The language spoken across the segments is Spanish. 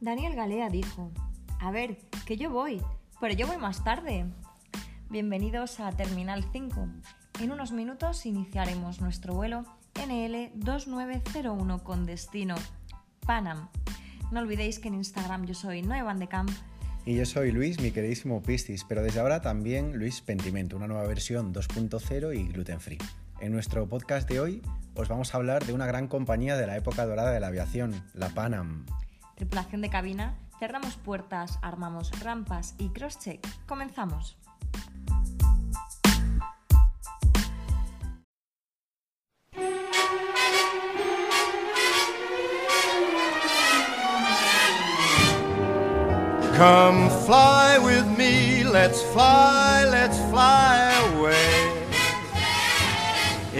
Daniel Galea dijo, a ver, que yo voy, pero yo voy más tarde. Bienvenidos a Terminal 5. En unos minutos iniciaremos nuestro vuelo NL 2901 con destino Panam. No olvidéis que en Instagram yo soy Noe Van de Camp. Y yo soy Luis, mi queridísimo Pistis, pero desde ahora también Luis Pentimento, una nueva versión 2.0 y gluten free. En nuestro podcast de hoy os vamos a hablar de una gran compañía de la época dorada de la aviación, la Panam tripulación de cabina, cerramos puertas, armamos rampas y crosscheck. Comenzamos. Come fly with me, let's fly, let's fly away.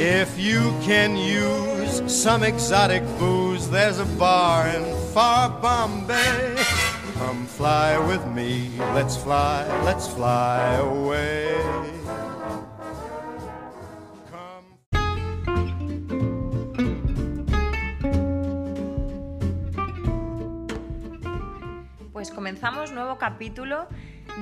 If you can use some exotic booze, there's a bar in far Bombay. Come fly with me, let's fly, let's fly away. Pues comenzamos nuevo capítulo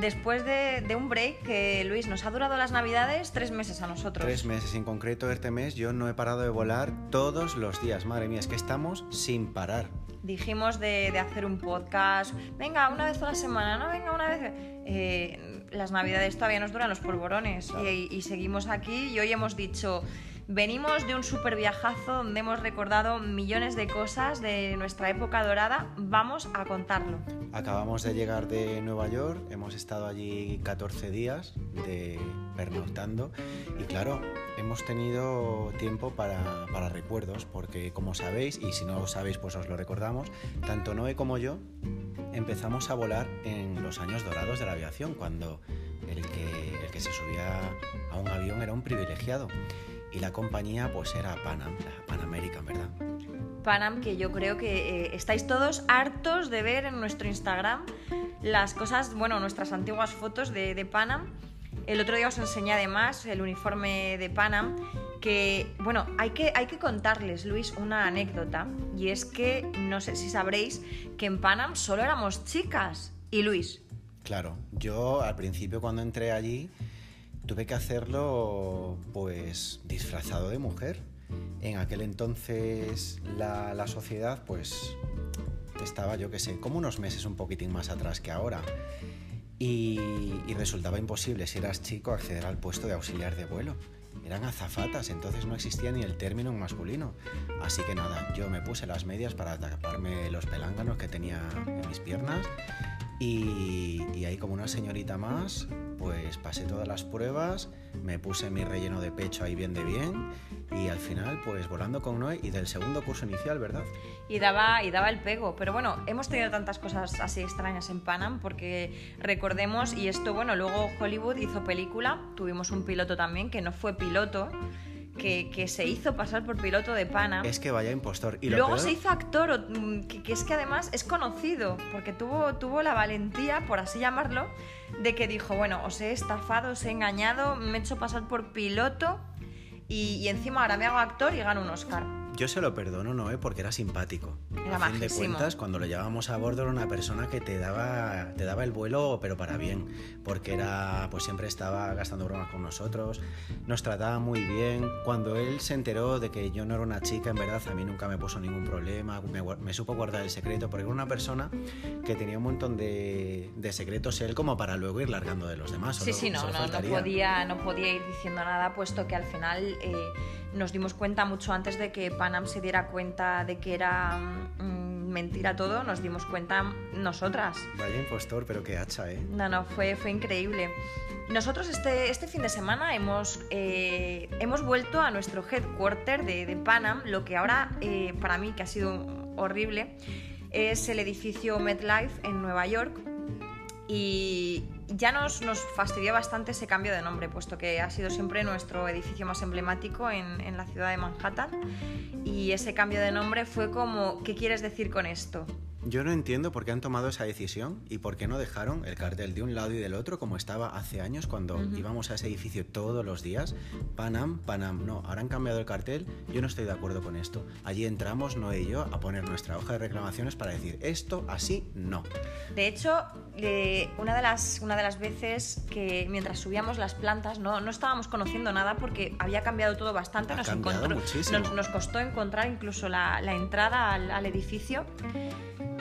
después de, un break que, Luis, nos ha durado las navidades tres meses a nosotros. Tres meses, en concreto este mes yo no he parado de volar todos los días. Madre mía, es que estamos sin parar. Dijimos de, hacer un podcast, venga, una vez a la semana, no, venga, una vez... Eh, las navidades todavía nos duran los polvorones y, y seguimos aquí y hoy hemos dicho Venimos de un super viajazo donde hemos recordado millones de cosas de nuestra época dorada. Vamos a contarlo. Acabamos de llegar de Nueva York, hemos estado allí 14 días de pernoctando y claro, hemos tenido tiempo para, para recuerdos porque como sabéis, y si no lo sabéis pues os lo recordamos, tanto Noé como yo empezamos a volar en los años dorados de la aviación, cuando el que, el que se subía a un avión era un privilegiado y la compañía pues era Panam, Pan American, ¿verdad? Panam, que yo creo que eh, estáis todos hartos de ver en nuestro Instagram las cosas, bueno, nuestras antiguas fotos de, de Panam. El otro día os enseñé además el uniforme de Panam, que, bueno, hay que, hay que contarles, Luis, una anécdota, y es que, no sé si sabréis, que en Panam solo éramos chicas. Y Luis. Claro, yo al principio cuando entré allí tuve que hacerlo pues disfrazado de mujer. En aquel entonces la, sociedad pues estaba, yo qué sé, como unos meses un poquitín más atrás que ahora. Y, y, resultaba imposible, si eras chico, acceder al puesto de auxiliar de vuelo. Eran azafatas, entonces no existía ni el término masculino. Así que nada, yo me puse las medias para taparme los pelánganos que tenía en mis piernas y, ahí como una señorita más, pues pasé todas las pruebas, me puse mi relleno de pecho ahí bien de bien y al final pues volando con Noé y del segundo curso inicial, ¿verdad? Y daba, y daba el pego, pero bueno, hemos tenido tantas cosas así extrañas en Panam porque recordemos, y esto bueno, luego Hollywood hizo película, tuvimos un piloto también que no fue piloto, que, se hizo pasar por piloto de pana. Es que vaya impostor. Y Luego se hizo actor, mm, que, es que además es conocido, porque tuvo, tuvo la valentía, por así llamarlo, de que dijo, bueno, os he estafado, os he engañado, me he hecho pasar por piloto y, y encima ahora me hago actor y gano un Oscar. Yo se lo perdono, ¿no? Porque era simpático. Era a fin de cuentas, cuando lo llevábamos a bordo era una persona que te daba, te daba el vuelo, pero para bien. Porque era, pues siempre estaba gastando bromas con nosotros, nos trataba muy bien. Cuando él se enteró de que yo no era una chica, en verdad, a mí nunca me puso ningún problema, me, supo guardar el secreto, porque era una persona que tenía un montón de, secretos él como para luego ir largando de los demás. Sí, sí, no, no, no, podía, no podía ir diciendo nada, puesto que al final... Eh, nos dimos cuenta mucho antes de que Panam se diera cuenta de que era mm, mentira todo, nos dimos cuenta nosotras. Vaya impostor, pero qué hacha, ¿eh? No, no, fue, fue increíble. Nosotros este, este fin de semana hemos, eh, hemos vuelto a nuestro headquarter de, de Panam, lo que ahora eh, para mí, que ha sido horrible, es el edificio MetLife en Nueva York. Y, ya nos, nos, fastidió bastante ese cambio de nombre, puesto que ha sido siempre nuestro edificio más emblemático en, en, la ciudad de Manhattan. Y ese cambio de nombre fue como, ¿qué quieres decir con esto? Yo no entiendo por qué han tomado esa decisión y por qué no dejaron el cartel de un lado y del otro como estaba hace años cuando íbamos a ese edificio todos los días. Panam, Panam. No, ahora han cambiado el cartel. Yo no estoy de acuerdo con esto. Allí entramos, no y yo, a poner nuestra hoja de reclamaciones para decir esto así no. De hecho, eh, una, de las, una de las veces que mientras subíamos las plantas no, no estábamos conociendo nada porque había cambiado todo bastante. Ha nos, cambiado encontró- muchísimo. nos, nos costó encontrar incluso la, la entrada al, al edificio.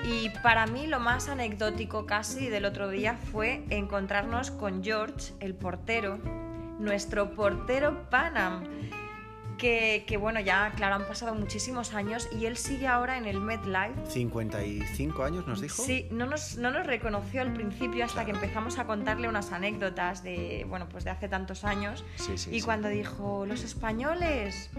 Y para mí lo más anecdótico casi del otro día fue encontrarnos con George, el portero, nuestro portero Panam. Que, que bueno, ya claro, han pasado muchísimos años y él sigue ahora en el MetLife 55 años nos dijo. Sí, no nos, no nos reconoció al principio hasta Claro. que empezamos a contarle unas anécdotas de, bueno, pues de hace tantos años. Sí, sí, y sí. cuando dijo, los españoles,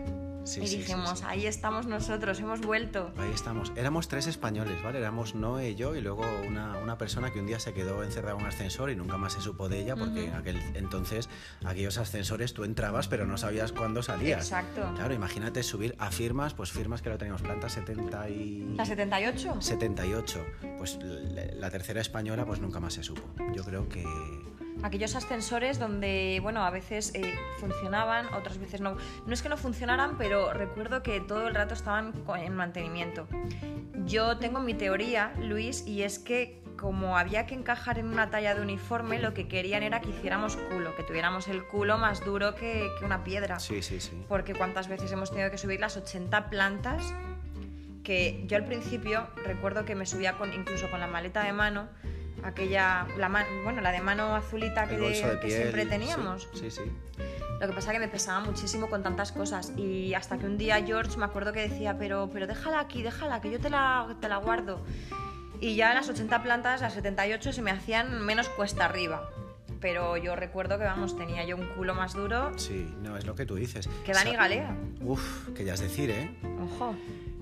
Sí, y sí, dijimos, sí. ahí estamos nosotros, hemos vuelto. Ahí estamos. Éramos tres españoles, ¿vale? Éramos Noé yo y luego una, una persona que un día se quedó encerrada en un ascensor y nunca más se supo de ella porque en aquel entonces aquellos ascensores tú entrabas pero no sabías cuándo salías. Exacto. Claro, imagínate subir a firmas, pues firmas que lo teníamos planta 70 y... ¿La 78? 78. Pues la, la tercera española pues nunca más se supo. Yo creo que... Aquellos ascensores donde, bueno, a veces eh, funcionaban, otras veces no. No es que no funcionaran, pero recuerdo que todo el rato estaban en mantenimiento. Yo tengo mi teoría, Luis, y es que como había que encajar en una talla de uniforme, lo que querían era que hiciéramos culo, que tuviéramos el culo más duro que, que una piedra. Sí, sí, sí. Porque cuántas veces hemos tenido que subir las 80 plantas, que yo al principio recuerdo que me subía con, incluso con la maleta de mano, aquella, la ma- bueno, la de mano azulita que, de que piel. siempre teníamos. Sí, sí. Lo que pasa es que me pesaba muchísimo con tantas cosas y hasta que un día George me acuerdo que decía, pero, pero déjala aquí, déjala, que yo te la, te la guardo. Y ya las 80 plantas, las 78 se me hacían menos cuesta arriba. Pero yo recuerdo que, vamos, tenía yo un culo más duro Sí, no, es lo que tú dices. que Dani Galea. Uf, que ya es decir, ¿eh? Ojo.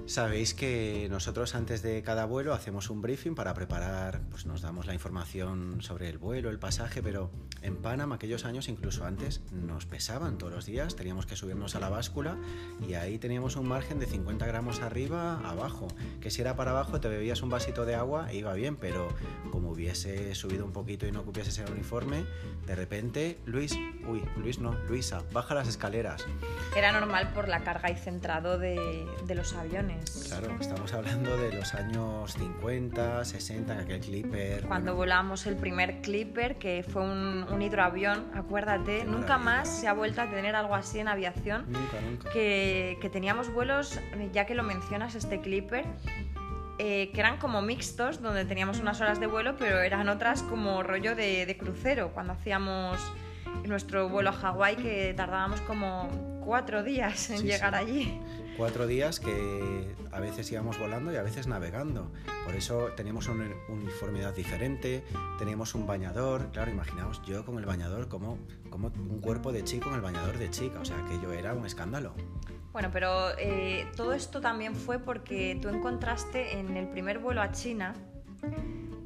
Sabéis que nosotros antes de cada vuelo hacemos un briefing para preparar, pues nos damos la información sobre el vuelo, el pasaje, pero en Panamá aquellos años, incluso antes, nos pesaban todos los días, teníamos que subirnos a la báscula y ahí teníamos un margen de 50 gramos arriba, abajo, que si era para abajo te bebías un vasito de agua e iba bien, pero como hubiese subido un poquito y no cupieses el uniforme, de repente, Luis, uy, Luis no, Luisa, baja las escaleras. Era normal por la carga y centrado de los aviones. Claro, estamos hablando de los años 50, 60, en aquel clipper. Cuando bueno, volamos el primer Clipper, que fue un, un hidroavión, acuérdate, Qué nunca maravilla. más se ha vuelto a tener algo así en aviación. Nunca, nunca. Que, que teníamos vuelos, ya que lo mencionas, este Clipper, eh, que eran como mixtos, donde teníamos unas horas de vuelo, pero eran otras como rollo de, de crucero, cuando hacíamos nuestro vuelo a Hawái, que tardábamos como cuatro días en Sí, llegar sí. allí. Cuatro días que a veces íbamos volando y a veces navegando. Por eso teníamos una uniformidad diferente, teníamos un bañador. Claro, imaginaos yo con el bañador como, como un cuerpo de chico con el bañador de chica. O sea, aquello era un escándalo. Bueno, pero eh, todo esto también fue porque tú encontraste en el primer vuelo a China,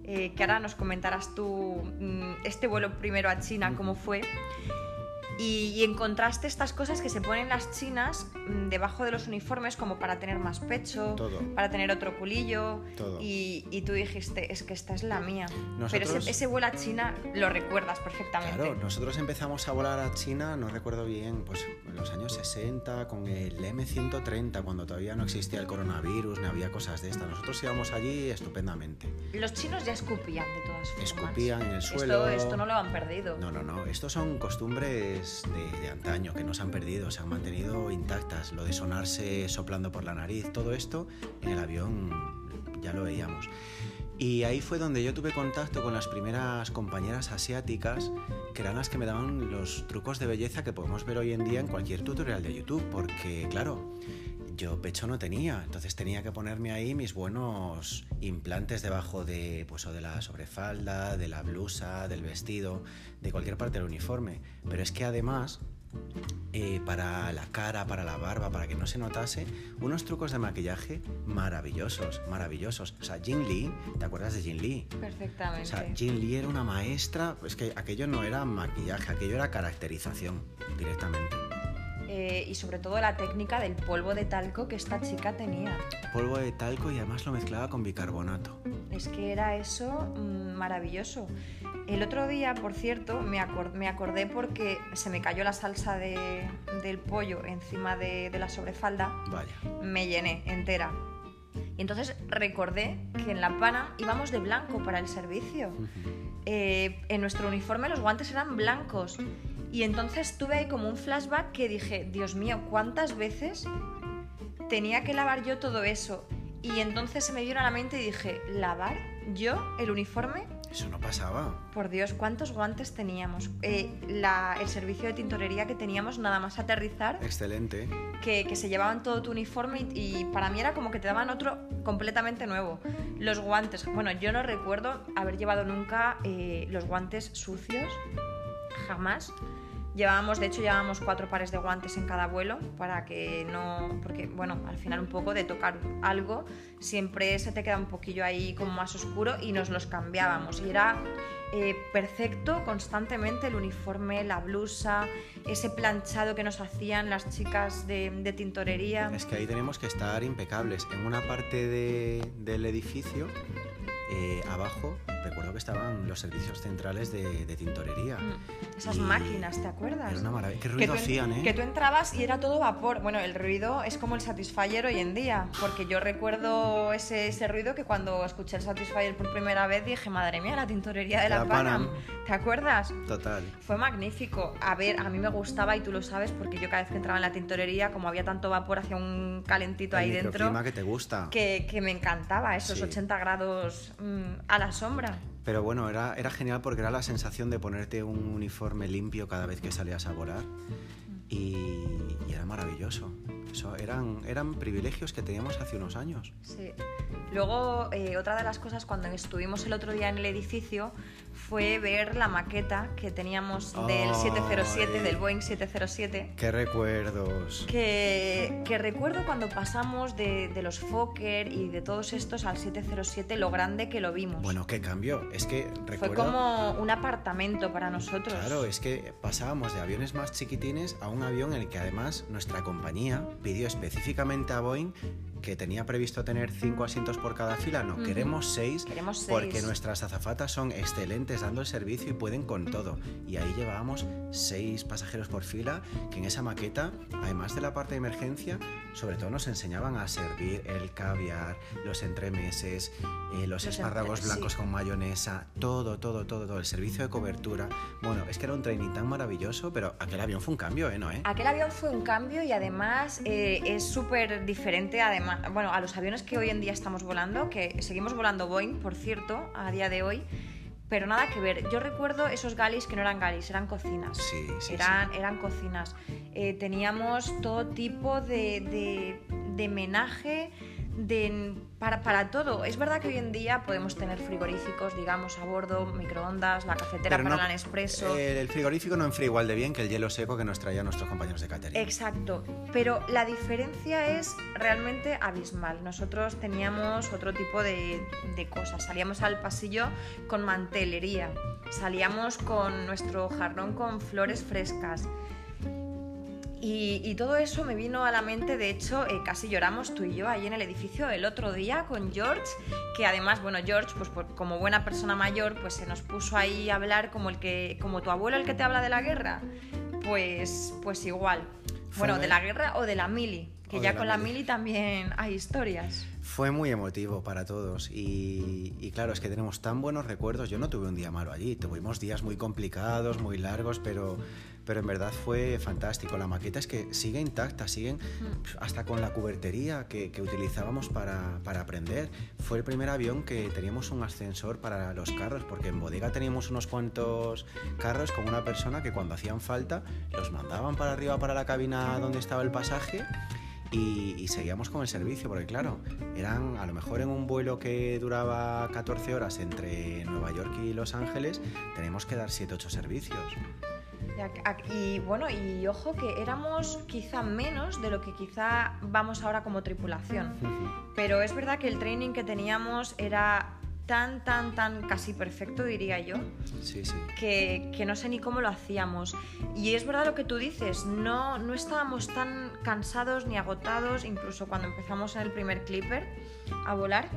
eh, que ahora nos comentarás tú mm, este vuelo primero a China, cómo fue, y, y encontraste estas cosas que se ponen las chinas mm, debajo de los uniformes como para tener más pecho, Todo. para tener otro culillo, Todo. y, y tú dijiste, es que esta es la mía. Pero Nosotros- ese, ese vuelo a China lo recuerdas perfectamente. Claro, nosotros empezamos a volar a China, no recuerdo bien, pues en los años 60 con el M130, cuando todavía no existía el coronavirus, ni había cosas de estas. Nosotros íbamos allí estupendamente. Los chinos ya escupían de todas formas. Escupían en el Esto- suelo. Esto, no lo han perdido. No, no, no. Estos son costumbres de, de antaño que no se han perdido, se han mantenido intactas. Lo de sonarse soplando por la nariz, todo esto en el avión ya lo veíamos. Y ahí fue donde yo tuve contacto con las primeras compañeras asiáticas, que eran las que me daban los trucos de belleza que podemos ver hoy en día en cualquier tutorial de YouTube, porque claro, yo pecho no tenía, entonces tenía que ponerme ahí mis buenos implantes debajo de, pues, o de la sobrefalda, de la blusa, del vestido, de cualquier parte del uniforme. Pero es que además, eh, para la cara, para la barba, para que no se notase, unos trucos de maquillaje maravillosos, maravillosos. O sea, Jin Lee, ¿te acuerdas de Jin Lee? Perfectamente. O sea, Jin Lee era una maestra, es que aquello no era maquillaje, aquello era caracterización directamente. Eh, y sobre todo la técnica del polvo de talco que esta chica tenía. Polvo de talco y además lo mezclaba con bicarbonato. Es que era eso mm, maravilloso. El otro día, por cierto, me, acor- me acordé porque se me cayó la salsa de- del pollo encima de, de la sobrefalda, Vaya. me llené entera. Y entonces recordé que en La Pana íbamos de blanco para el servicio. Eh, en nuestro uniforme los guantes eran blancos. Y entonces tuve ahí como un flashback que dije, Dios mío, ¿cuántas veces tenía que lavar yo todo eso? Y entonces se me vino a la mente y dije, ¿lavar yo el uniforme? Eso no pasaba. Por Dios, ¿cuántos guantes teníamos? Eh, la- el servicio de tintorería que teníamos nada más aterrizar, Excelente. que, que se llevaban todo tu uniforme y, y para mí era como que te daban otro completamente nuevo. Los guantes, bueno, yo no recuerdo haber llevado nunca eh, los guantes sucios, jamás. Llevábamos, de hecho, llevábamos cuatro pares de guantes en cada vuelo para que no. Porque, bueno, al final un poco de tocar algo siempre se te queda un poquillo ahí como más oscuro y nos los cambiábamos. Y era eh, perfecto constantemente el uniforme, la blusa, ese planchado que nos hacían las chicas de, de tintorería. Es que ahí tenemos que estar impecables. En una parte de- del edificio, eh, abajo, recuerdo que estaban los servicios centrales de, de tintorería. Mm, Esas Y máquinas, ¿te acuerdas? Era una maravilla. ¿Qué que ruido tú, en- hacían, eh? que tú entrabas y era todo vapor. Bueno, el ruido es como el Satisfyer hoy en día, porque yo recuerdo ese, ese ruido que cuando escuché el Satisfyer por primera vez dije, madre mía, la tintorería de la, La Panam. Panam. ¿Te acuerdas? Total. Fue magnífico. A ver, a mí me gustaba y tú lo sabes porque yo cada vez que entraba en la tintorería, como había tanto vapor, hacía un calentito El ahí dentro que te gusta. que, que me encantaba, esos Sí. 80 grados mm, a la sombra. Pero bueno, era, era genial porque era la sensación de ponerte un uniforme limpio cada vez que salías a volar. Y, y era maravilloso. Eso eran, eran privilegios que teníamos hace unos años. Sí. Luego, eh, otra de las cosas cuando estuvimos el otro día en el edificio fue ver la maqueta que teníamos del Ay. 707, del Boeing 707. ¡Qué recuerdos! Que, que recuerdo cuando pasamos de, de los Fokker y de todos estos al 707, lo grande que lo vimos. Bueno, ¿qué cambió? Es que Fue recuerdo... como un apartamento para nosotros. Claro, es que pasábamos de aviones más chiquitines a un avión en el que además nuestra compañía pidió específicamente a Boeing que tenía previsto tener cinco asientos por cada fila. No, Ujú. queremos seis Queremos seis. porque nuestras azafatas son excelentes dando el servicio y pueden con todo. Y ahí llevábamos seis pasajeros por fila que en esa maqueta, además de la parte de emergencia, sobre todo nos enseñaban a servir el caviar, los entremeses, eh, los, Los espárragos entre- blancos sí. con mayonesa, todo, todo, todo, todo, el servicio de cobertura. Bueno, es que era un training tan maravilloso, pero aquel avión fue un cambio, ¿eh? ¿No, eh? Aquel avión fue un cambio y además eh, es súper diferente además, bueno, a los aviones que hoy en día estamos volando, que seguimos volando Boeing, por cierto, a día de hoy, pero nada que ver. Yo recuerdo esos galis que no eran galis, eran cocinas. Sí, sí, eran, eran cocinas. Eh, teníamos todo tipo de, de, de menaje de, para, para todo. Es verdad que hoy en día podemos tener frigoríficos, digamos, a bordo, microondas, la cafetera Pero para no- el Nespresso. eh, el frigorífico no enfría igual de bien que el hielo seco que nos traían nuestros compañeros de catering. Exacto, pero la diferencia es realmente abismal. Nosotros teníamos otro tipo de, de cosas. Salíamos al pasillo con mantelería, salíamos con nuestro jarrón con flores frescas. Y, y todo eso me vino a la mente, de hecho, eh, casi lloramos tú y yo ahí en el edificio el otro día con George, que además, bueno, George, pues por- como buena persona mayor, pues se nos puso ahí a hablar como el que, como tu abuelo el que te habla de la guerra, pues, pues igual. Bueno, de la guerra o de la mili, que O ya la con la mili. mili también hay historias. Fue muy emotivo para todos y, y claro, es que tenemos tan buenos recuerdos. Yo no tuve un día malo allí, tuvimos días muy complicados, muy largos, pero, pero en verdad fue fantástico. La maqueta es que sigue intacta, siguen hasta con la cubertería que, que utilizábamos para, para aprender. Fue el primer avión que teníamos un ascensor para los carros, porque en bodega teníamos unos cuantos carros con una persona que cuando hacían falta los mandaban para arriba para la cabina donde estaba el pasaje y, y seguíamos con el servicio, porque claro, eran a lo mejor en un vuelo que duraba 14 horas entre Nueva York y Los Ángeles, tenemos que dar 7-8 servicios. Y bueno, y ojo que éramos quizá menos de lo que quizá vamos ahora como tripulación. Pero es verdad que el training que teníamos era tan, tan, tan casi perfecto, diría yo, Sí, sí. que, que no sé ni cómo lo hacíamos. Y es verdad lo que tú dices, no, no estábamos tan cansados ni agotados, incluso cuando empezamos en el primer clipper a volar,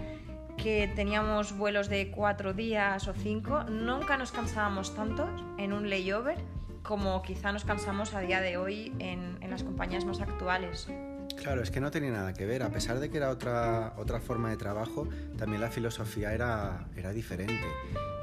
que teníamos vuelos de cuatro días o cinco, nunca nos cansábamos tanto en un layover como quizá nos cansamos a día de hoy en, en las compañías más actuales. Claro, es que no tenía nada que ver. A pesar de que era otra, otra forma de trabajo, también la filosofía era, era diferente.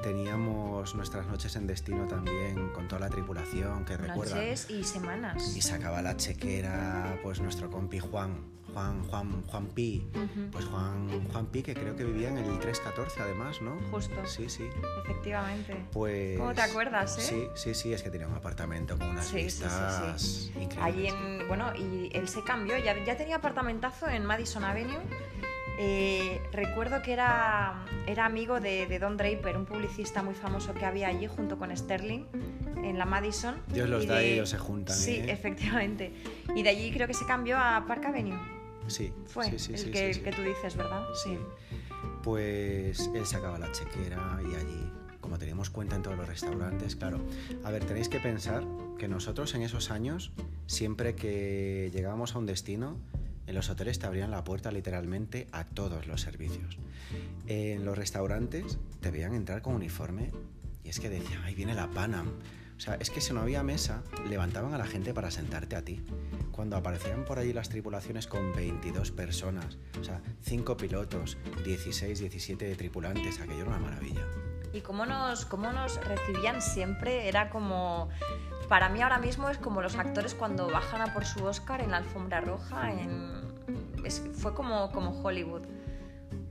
Teníamos nuestras noches en destino también con toda la tripulación que recuerda. Noches y semanas. Y sacaba la chequera, pues nuestro compi Juan, Juan, Juan, Juan Pi. Pues Juan, Juan Pi, que creo que vivía en el 314 además, ¿no? Justo. Sí, sí. Efectivamente. Pues. ¿Cómo te acuerdas, eh? Sí, sí, sí, es que tenía un apartamento con unas Sí, sí, sí, vistas sí. increíbles. Allí en, bueno, y él se cambió, ya, ya tenía apartamentazo en Madison Avenue. Eh, recuerdo que era, era amigo de, de Don Draper, un publicista muy famoso que había allí junto con Sterling en la Madison. Dios los Y da y ellos se juntan, Sí, ¿eh? efectivamente. Y de allí creo que se cambió a Park Avenue. Sí, Fue sí, sí, el, sí, que, el que tú dices, ¿verdad? Sí. Pues él sacaba la chequera y allí, como teníamos cuenta en todos los restaurantes, claro. A ver, tenéis que pensar que nosotros en esos años, siempre que llegábamos a un destino, en los hoteles te abrían la puerta literalmente a todos los servicios. En los restaurantes te veían entrar con uniforme y es que decían, ahí viene la Panam. O sea, es que si no había mesa, levantaban a la gente para sentarte a ti. Cuando aparecían por allí las tripulaciones con 22 personas, o sea, 5 pilotos, 16, 17 tripulantes, aquello era una maravilla. Y cómo nos, cómo nos recibían siempre, era como... Para mí ahora mismo es como los actores cuando bajan a por su Oscar en la alfombra roja, en... fue como, como Hollywood.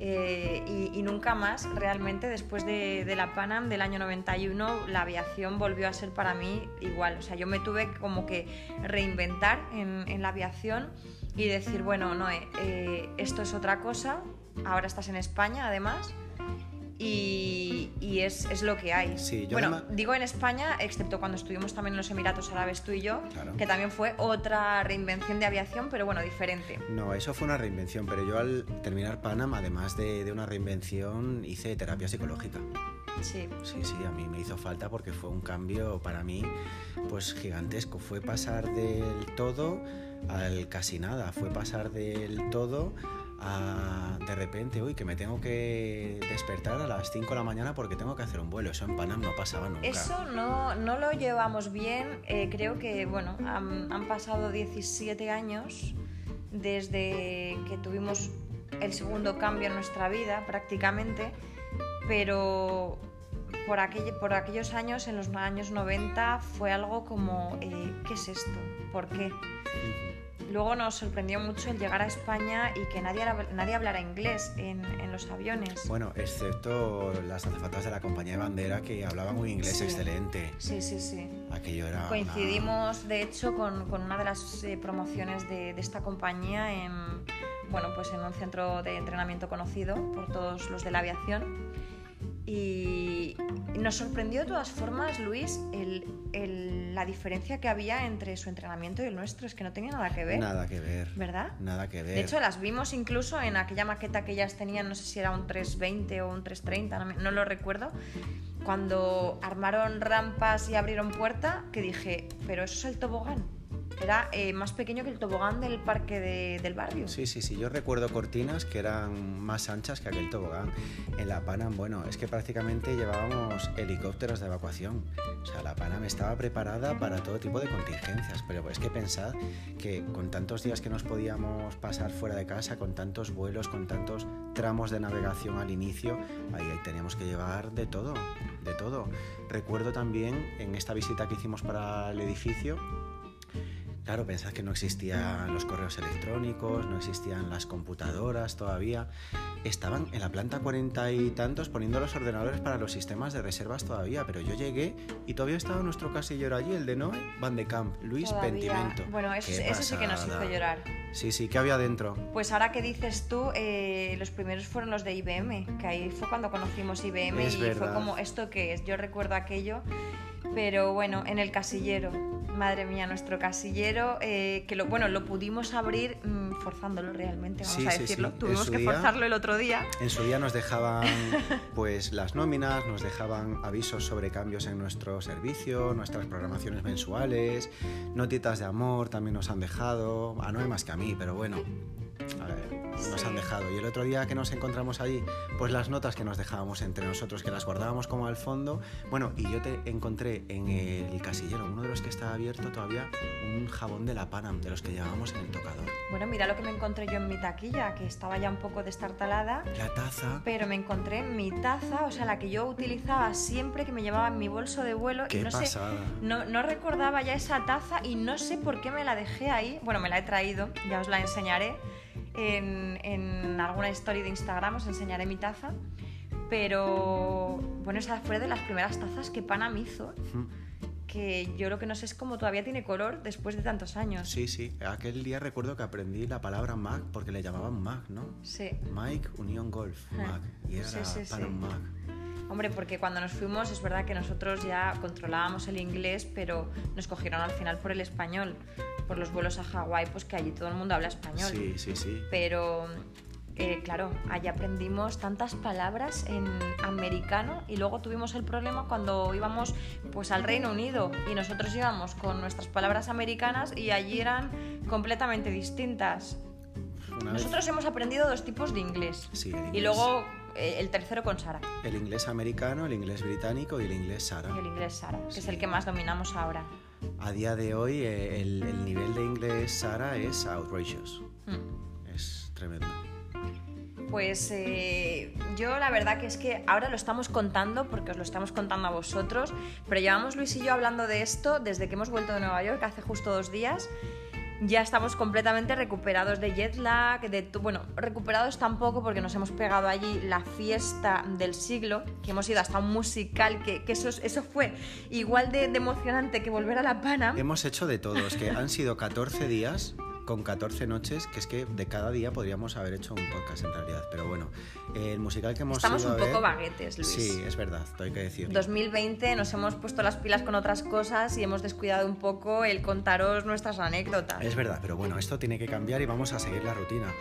Eh, y, nunca más, realmente, después de, la Panam del año 91, la aviación volvió a ser para mí igual. O sea, yo me tuve como que reinventar en, en la aviación y decir, bueno, Noé, eh, esto es otra cosa, ahora estás en España además, y, y es, es lo que hay. Sí, yo bueno, digo en España, excepto cuando estuvimos también en los Emiratos Árabes tú y yo, Claro. que también fue otra reinvención de aviación, pero bueno, diferente. No, eso fue una reinvención, pero yo al terminar Panam, además de, de una reinvención, hice terapia psicológica. Sí. Sí, sí, a mí me hizo falta porque fue un cambio para mí pues gigantesco. Fue pasar del todo al casi nada. Fue pasar del todo a de repente, uy, que me tengo que despertar a las 5 de la mañana porque tengo que hacer un vuelo. Eso en Panam no pasaba nunca. Eso no, no lo llevamos bien. eh, creo que, bueno, han, han pasado 17 años desde que tuvimos el segundo cambio en nuestra vida, prácticamente, pero por, aquell- por aquellos años, en los años 90, fue algo como, eh, ¿qué es esto? ¿Por qué? Luego nos sorprendió mucho el llegar a España y que nadie, nadie hablara inglés en, en los aviones. Bueno, excepto las azafatas de la compañía de bandera que hablaban un inglés Sí. excelente. Sí, sí, sí. Aquello era. una- Coincidimos, de hecho, con, con una de las eh, promociones de, de esta compañía en, bueno, pues en un centro de entrenamiento conocido por todos los de la aviación. Y nos sorprendió de todas formas, Luis, el- el- la diferencia que había entre su entrenamiento y el nuestro. Es que no tenía nada que ver, Nada que ver. ¿verdad? Nada que ver. De hecho, las vimos incluso en aquella maqueta que ellas tenían, no sé si era un 320 o un 330, no, me- no lo recuerdo, cuando armaron rampas y abrieron puerta, que dije, pero eso es el tobogán. Era eh, más pequeño que el tobogán del parque de- del barrio. Sí, sí, sí. Yo recuerdo cortinas que eran más anchas que aquel tobogán. En la Panam, bueno, es que prácticamente llevábamos helicópteros de evacuación. O sea, la Panam estaba preparada para todo tipo de contingencias. Pero es que pensad que con tantos días que nos podíamos pasar fuera de casa, con tantos vuelos, con tantos tramos de navegación al inicio, ahí, ahí teníamos que llevar de todo, de todo. Recuerdo también en esta visita que hicimos para el edificio, Claro, pensad que no existían los correos electrónicos, no existían las computadoras todavía. Estaban en la planta cuarenta y tantos poniendo los ordenadores para los sistemas de reservas todavía, pero yo llegué y todavía estaba nuestro casillero allí, el de Noé Van de Camp, Luis Todavía. Pentimento. Bueno, eso, eso sí que nos hizo llorar. Sí, sí, ¿qué había dentro? Pues ahora que dices tú, eh, los primeros fueron los de IBM, que ahí fue cuando conocimos IBM Es y fue verdad. como, ¿esto qué es? Yo recuerdo aquello, pero bueno, en el casillero. Madre mía, nuestro casillero, eh, que lo, bueno, lo pudimos abrir mm, forzándolo realmente, vamos Sí, a decirlo. sí. Tuvimos que día- forzarlo el otro día. En su día nos dejaban pues las nóminas, nos dejaban avisos sobre cambios en nuestro servicio, nuestras programaciones mensuales, notitas de amor también nos han dejado, a no hay más que a mí, pero bueno, a ver, nos Sí. han dejado. Y el otro día que nos encontramos allí, pues las notas que nos dejábamos entre nosotros, que las guardábamos como al fondo, bueno, y yo te encontré en el casillero, uno de los que estaba abierto todavía, un jabón de la Panam, de los que llevábamos en el tocador. Bueno, mira lo que me encontré yo en mi taquilla, que estaba ya un poco destartalada. La taza, Pero me encontré mi taza, o sea, la que yo utilizaba siempre que me llevaba en mi bolso de vuelo. qué y no sé, pasada. no, no recordaba ya esa taza y no sé por qué me la dejé ahí. Bueno, me la he traído, ya os la enseñaré. En, en alguna story de Instagram os enseñaré mi taza. Pero bueno, esa fue de las primeras tazas que Panam hizo. Mm. Que yo lo que no sé es cómo todavía tiene color después de tantos años. Sí, sí. Aquel día recuerdo que aprendí la palabra Mac porque le llamaban Mac, ¿no? Sí. Mike Union Golf, Ah, Mac. Y era sí, sí, para sí. un Mac. Hombre, porque cuando nos fuimos es verdad que nosotros ya controlábamos el inglés, pero nos cogieron al final por el español, por los vuelos a Hawái, pues que allí todo el mundo habla español. Sí, sí, sí. Pero eh, claro, allí aprendimos tantas palabras en americano y luego tuvimos el problema cuando íbamos pues al Reino Unido y nosotros íbamos con nuestras palabras americanas y allí eran completamente distintas. Una vez- Nosotros hemos aprendido dos tipos de inglés. Sí, el Y inglés. luego eh, el tercero con Sara. El inglés americano, el inglés británico y el inglés Sara. Y el inglés Sara, que es Sí. el que más dominamos ahora. A día de hoy eh, el, el nivel de inglés Sara es outrageous. Mm. Es tremendo. Pues eh, yo la verdad que es que ahora lo estamos contando porque os lo estamos contando a vosotros, pero llevamos Luis y yo hablando de esto desde que hemos vuelto de Nueva York hace justo dos días. Ya estamos completamente recuperados de jet lag, de bueno, recuperados tampoco porque nos hemos pegado allí la fiesta del siglo, que hemos ido hasta un musical, que, que eso, es- eso fue igual de, de emocionante que volver a La Pana. Hemos hecho de todo. Es que han sido 14 días con 14 noches, que es que de cada día podríamos haber hecho un podcast en realidad. Pero bueno, el musical que hemos Estamos ido un a poco ver- baguetes, Luis. Sí, es verdad, hay que decirlo. 2020 nos hemos puesto las pilas con otras cosas y hemos descuidado un poco el contaros nuestras anécdotas. Es verdad, pero bueno, esto tiene que cambiar y vamos a seguir la rutina.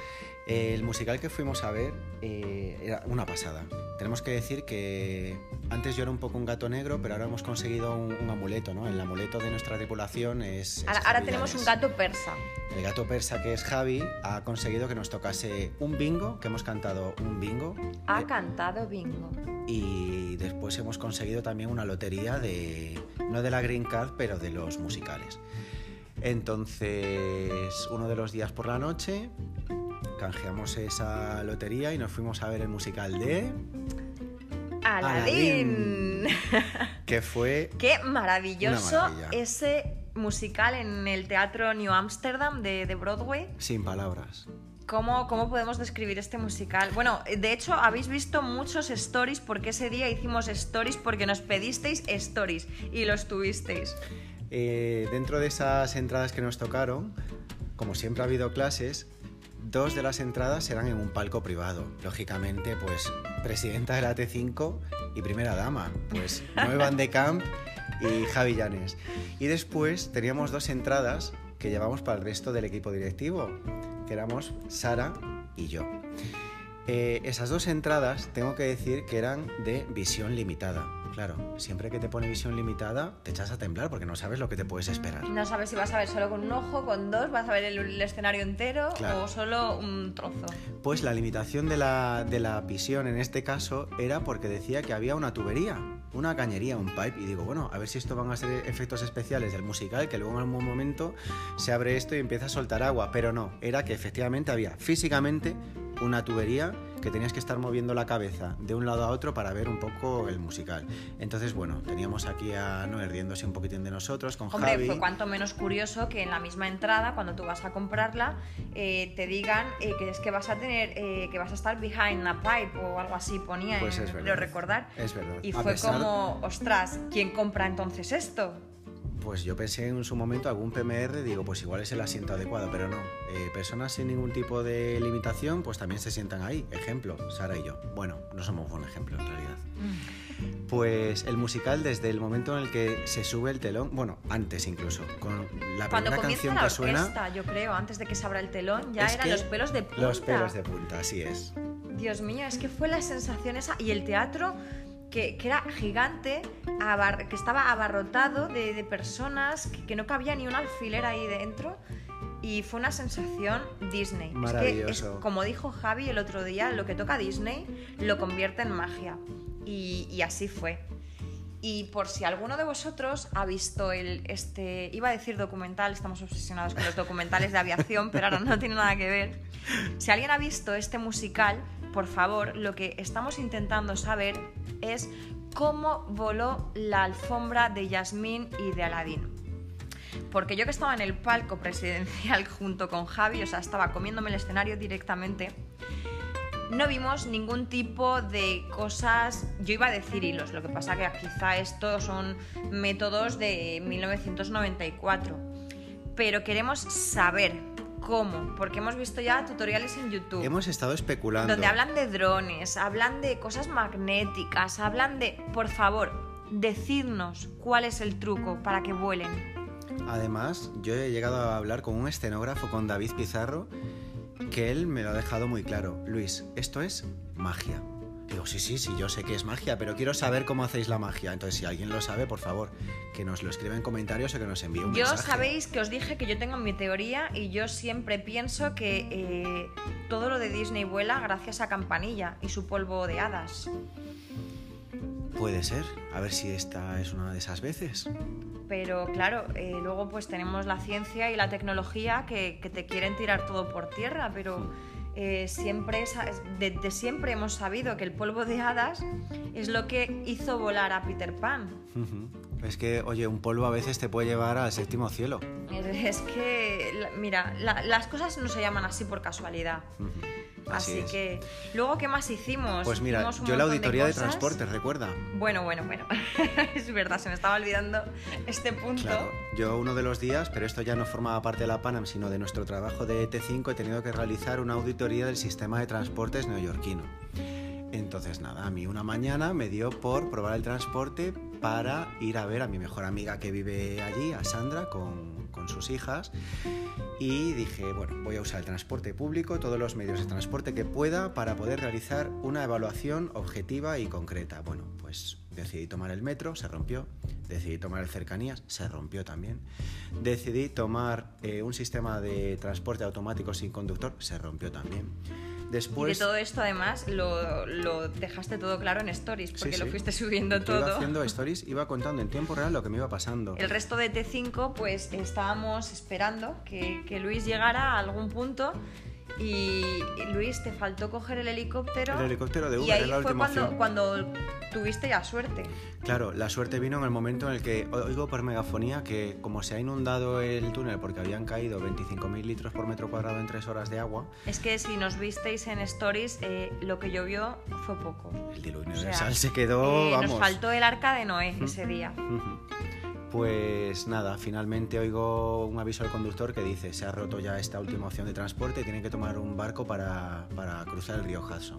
El musical que fuimos a ver eh, era una pasada. Tenemos que decir que antes yo era un poco un gato negro, pero ahora hemos conseguido un, un amuleto, ¿no? El amuleto de nuestra tripulación es... es Ahora, ahora tenemos un gato persa. El gato persa que es Javi ha conseguido que nos tocase un bingo, que hemos cantado un bingo. Ha eh, cantado bingo. y después hemos conseguido también una lotería de no de la Green Card pero de los musicales entonces uno de los días por la noche canjeamos esa lotería y nos fuimos a ver el musical de Aladín. que fue Qué maravilloso ese musical en el Teatro New Amsterdam de, de Broadway. sin palabras ¿Cómo, ¿Cómo podemos describir este musical? Bueno, de hecho habéis visto muchos stories porque ese día hicimos stories porque nos pedisteis stories y los tuvisteis. Eh, dentro de esas entradas que nos tocaron como siempre ha habido clases dos de las entradas eran en un palco privado. Lógicamente pues presidenta de la T5 y primera dama pues Noé Van de Camp y Javi Llanes. Y después teníamos dos entradas que llevamos para el resto del equipo directivo que éramos Sara y yo. Eh, esas dos entradas tengo que decir que eran de visión limitada claro siempre que te pone visión limitada te echas a temblar porque no sabes lo que te puedes esperar No sabes si vas a ver solo con un ojo, con dos, vas a ver el, el escenario entero Claro. o solo un trozo. Pues la limitación de la, de la visión en este caso era porque decía que había una tubería, una cañería, un pipe, y digo, bueno, a ver si esto van a ser efectos especiales del musical, que luego en algún momento se abre esto y empieza a soltar agua, pero no, era que efectivamente había físicamente una tubería que tenías que estar moviendo la cabeza de un lado a otro para ver un poco el musical. Entonces, bueno, teníamos aquí a Noé riéndose un poquitín de nosotros, con Hombre, Javi. fue cuanto menos curioso que en la misma entrada, cuando tú vas a comprarla, eh, te digan eh, que es que vas a tener, eh, que vas a estar behind a pipe o algo así, ponía, Pues en- es verdad. creo recordar. Es verdad. Y A fue pesar- como, ostras, ¿quién compra entonces esto? Pues yo pensé en su momento algún PMR, digo, pues igual es el asiento adecuado, pero no. Eh, personas sin ningún tipo de limitación, pues también se sientan ahí. Ejemplo, Sara y yo. Bueno, no somos un ejemplo en realidad. Pues el musical desde el momento en el que se sube el telón, bueno, antes incluso, con la Cuando primera canción la que suena, orquesta, yo creo, antes de que se abra el telón, ya eran los pelos de punta. Los pelos de punta, así es. Dios mío, es que fue la sensación esa. Y el teatro, que, que era gigante, que estaba abarrotado de, de personas, que, que no cabía ni un alfiler ahí dentro. Y fue una sensación Disney. Es que, es, como dijo Javi el otro día, lo que toca Disney lo convierte en magia. Y, y así fue. Y por si alguno de vosotros ha visto el este iba a decir documental, estamos obsesionados con los documentales de aviación, pero ahora no tiene nada que ver. Si alguien ha visto este musical, por favor, lo que estamos intentando saber es cómo voló la alfombra de Yasmín y de Aladín. Porque yo que estaba en el palco presidencial junto con Javi, o sea, estaba comiéndome el escenario directamente, no vimos ningún tipo de cosas, yo iba a decir hilos, lo que pasa que quizá estos son métodos de 1994, pero queremos saber cómo, porque hemos visto ya tutoriales en YouTube. Hemos estado especulando. Donde hablan de drones, hablan de cosas magnéticas, hablan de, por favor, decidnos cuál es el truco para que vuelen. Además, yo he llegado a hablar con un escenógrafo, con David Pizarro, que él me lo ha dejado muy claro. Luis, esto es magia. Digo, sí, sí, sí, yo sé que es magia, pero quiero saber cómo hacéis la magia. Entonces, si alguien lo sabe, por favor, que nos lo escriba en comentarios o que nos envíe un Yo mensaje. sabéis que os dije que yo tengo mi teoría y yo siempre pienso que eh, todo lo de Disney vuela gracias a Campanilla y su polvo de hadas. Puede ser. A ver si esta es una de esas veces. Pero claro, eh, luego pues tenemos la ciencia y la tecnología que, que te quieren tirar todo por tierra, pero eh, siempre es- desde siempre hemos sabido que el polvo de hadas es lo que hizo volar a Peter Pan. Es que, oye, un polvo a veces te puede llevar al séptimo cielo. Es es que, la- mira, la- las cosas no se llaman así por casualidad. Así, es. que, luego, ¿qué más hicimos? Pues mira, Hicimos yo la auditoría de, transportes, recuerda. Bueno, bueno, bueno. es verdad, se me estaba olvidando este punto. Claro, yo uno de los días, pero esto ya no formaba parte de la PANAM, sino de nuestro trabajo de ET5, he tenido que realizar una auditoría del sistema de transportes neoyorquino. Entonces, nada, a mí una mañana me dio por probar el transporte para ir a ver a mi mejor amiga que vive allí, a Sandra, con, con sus hijas. Y dije, bueno, voy a usar el transporte público, todos los medios de transporte que pueda para poder realizar una evaluación objetiva y concreta. Bueno, pues decidí tomar el metro, se rompió. Decidí tomar el cercanías, se rompió también. Decidí tomar eh, un sistema de transporte automático sin conductor, se rompió también. Y Después... de todo esto, además, lo, lo dejaste todo claro en Stories, porque Sí, lo sí. fuiste subiendo Iba todo. haciendo stories, iba contando en tiempo real lo que me iba pasando. El resto de T5, pues estábamos esperando que, que Luis llegara a algún punto. Y y, Luis, te faltó coger el helicóptero. El helicóptero de y Uber ahí es la fue última cuando, opción. cuando tuviste ya suerte. Claro, la suerte vino en el momento en el que oigo por megafonía que como se ha inundado el túnel porque habían caído 25.000 litros por metro cuadrado en tres horas de agua, Es que si nos visteis en Stories, eh, lo que llovió fue poco. el diluvio O sea, universal se quedó, eh, vamos. Nos faltó el arca de Noé ese día. Pues nada, finalmente oigo un aviso al conductor que dice se ha roto ya esta última opción de transporte y tienen que tomar un barco para, para cruzar el río Hudson.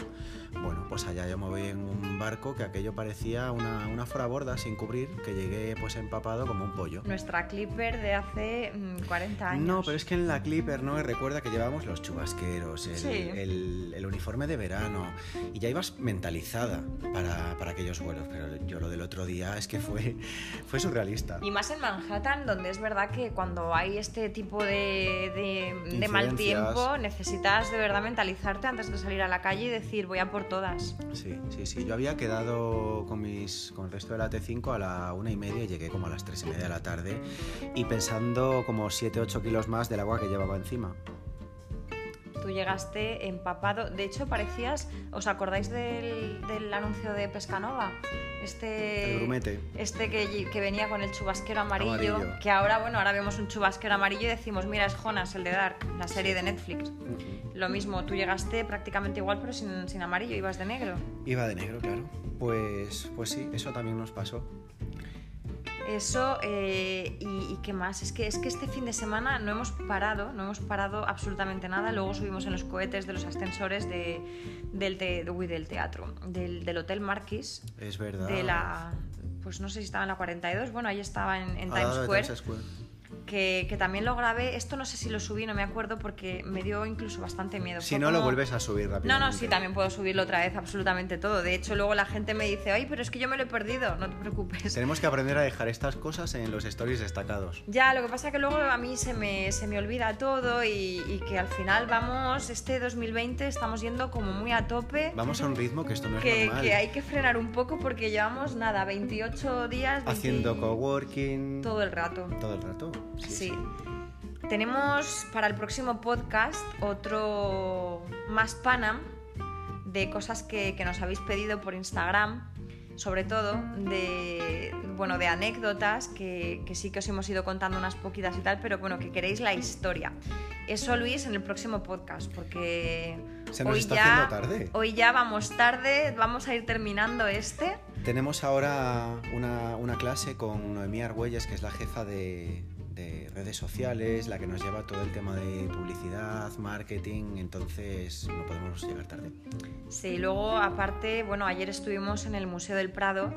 Bueno, pues allá yo me voy en un barco que aquello parecía una, una foraborda sin cubrir, que llegué pues empapado como un pollo. Nuestra Clipper de hace mm, 40 años. No, pero es que en la Clipper no recuerda que llevábamos los chubasqueros, el, Sí. el- el uniforme de verano y ya ibas mentalizada para, para aquellos vuelos, pero yo lo del otro día es que fue, fue surrealista. Y más en Manhattan, donde es verdad que cuando hay este tipo de, de- de mal tiempo, necesitas de verdad mentalizarte antes de salir a la calle y decir voy a por todas. Sí, sí, sí. Yo había quedado con, mis, con el resto de la T5 a la una y media y llegué como a las tres y media de la tarde y pensando como 7-8 kilos más del agua que llevaba encima. Tú llegaste empapado. De hecho, parecías. ¿Os acordáis del, del anuncio de Pescanova? Este. El grumete. Este que, que venía con el chubasquero amarillo, Amarillo. Que ahora, bueno, ahora vemos un chubasquero amarillo y decimos, mira, es Jonas, el de Dark, la serie de Netflix. Lo mismo, tú llegaste prácticamente igual, pero sin, sin amarillo, ibas de negro. Iba de negro, claro. Pues, pues sí, eso también nos pasó. Eso, eh, y, y qué más. Es que, es que este fin de semana no hemos parado, no hemos parado absolutamente nada. Luego subimos en los cohetes de los ascensores de, del, te- uy, del teatro, del, del Hotel Marquis, Es verdad. de la. Pues no sé si estaba en la 42, bueno, ahí estaba en, en Al Times Square. Que, que también lo grabé. Esto no sé si lo subí, no me acuerdo, porque me dio incluso bastante miedo. Si Fue no, lo como- vuelves a subir No, rápidamente. no, sí, también puedo subirlo otra vez, absolutamente todo. De hecho, luego la gente me dice, ay, pero es que yo me lo he perdido. No te preocupes. Tenemos que aprender a dejar estas cosas en los stories destacados. Ya, lo que pasa que luego a mí se me, se me olvida todo y, y que al final vamos, este 2020 estamos yendo como muy a tope. Vamos a un ritmo que esto no es que, normal. que hay que frenar un poco porque llevamos nada, 28 días 20 Haciendo coworking. todo el rato. Todo el rato. Sí. Tenemos para el próximo podcast otro más Panam de cosas que, que nos habéis pedido por Instagram, sobre todo de, bueno, de anécdotas que, que sí que os hemos ido contando unas poquitas y tal, pero bueno, que queréis la historia. Eso, Luis, en el próximo podcast, porque Se nos hoy, está ya, haciendo tarde. hoy ya vamos tarde, vamos a ir terminando este. Tenemos ahora una, una clase con Noemí Argüelles, que es la jefa de, de redes sociales, la que nos lleva todo el tema de publicidad, marketing, entonces no podemos llegar tarde. Sí, luego aparte, bueno, ayer estuvimos en el Museo del Prado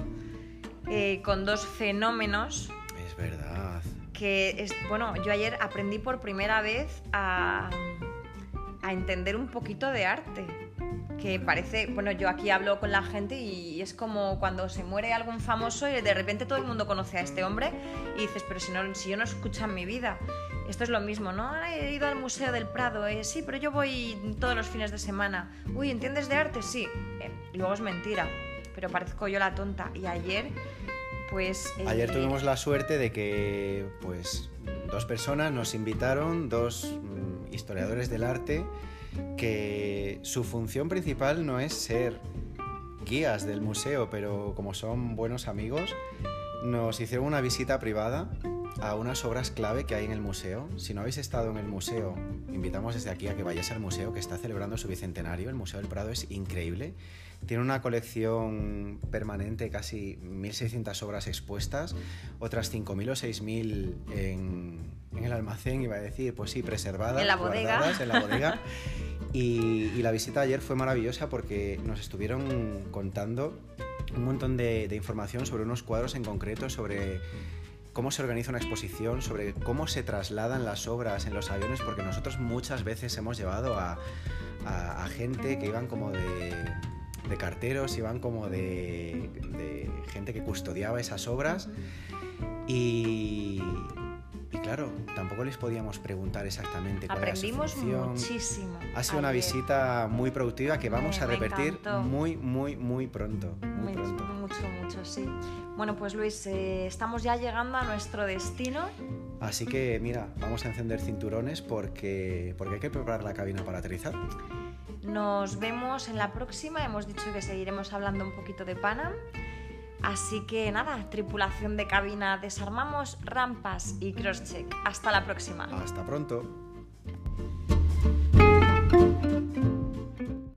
eh, con dos fenómenos Es verdad. que, es, bueno, yo ayer aprendí por primera vez a, a entender un poquito de arte. Que parece, bueno, yo aquí hablo con la gente y es como cuando se muere algún famoso y de repente todo el mundo conoce a este hombre y dices, pero si, no, si yo no escucho en mi vida. Esto es lo mismo, ¿no? "Ah, He ido al Museo del Prado, eh, sí, pero yo voy todos los fines de semana. Uy, ¿entiendes de arte? Sí. Eh, luego es mentira, pero parezco yo la tonta. Y ayer, pues... eh, Ayer tuvimos la suerte de que pues dos personas nos invitaron, dos mm, historiadores del arte, que su función principal no es ser guías del museo, pero como son buenos amigos, nos hicieron una visita privada a unas obras clave que hay en el museo. Si no habéis estado en el museo, invitamos desde aquí a que vayáis al museo que está celebrando su bicentenario. El Museo del Prado es increíble. Tiene una colección permanente, casi 1.600 obras expuestas, otras 5.000 o 6.000 en, en el almacén, iba a decir, pues sí, preservadas, En la bodega. en la bodega. Y, y la visita ayer fue maravillosa porque nos estuvieron contando un montón de, de información sobre unos cuadros en concreto, sobre cómo se organiza una exposición, sobre cómo se trasladan las obras en los aviones, porque nosotros muchas veces hemos llevado a, gente que iban como de, de carteros, iban como de, de gente que custodiaba esas obras. Y, y claro, tampoco les podíamos preguntar exactamente cuál era su Aprendimos función. muchísimo. Ha sido una visita muy productiva que vamos Me- a repetir muy, muy, muy pronto. Muy Muy- pronto. Mucho, mucho, sí. Bueno, pues Luis, eh, estamos ya llegando a nuestro destino. Así que mira, vamos a encender cinturones porque, porque hay que preparar la cabina para aterrizar. Nos vemos en la próxima. Hemos dicho que seguiremos hablando un poquito de Panam. Así que nada, tripulación de cabina, desarmamos rampas y crosscheck. Hasta la próxima. Hasta pronto.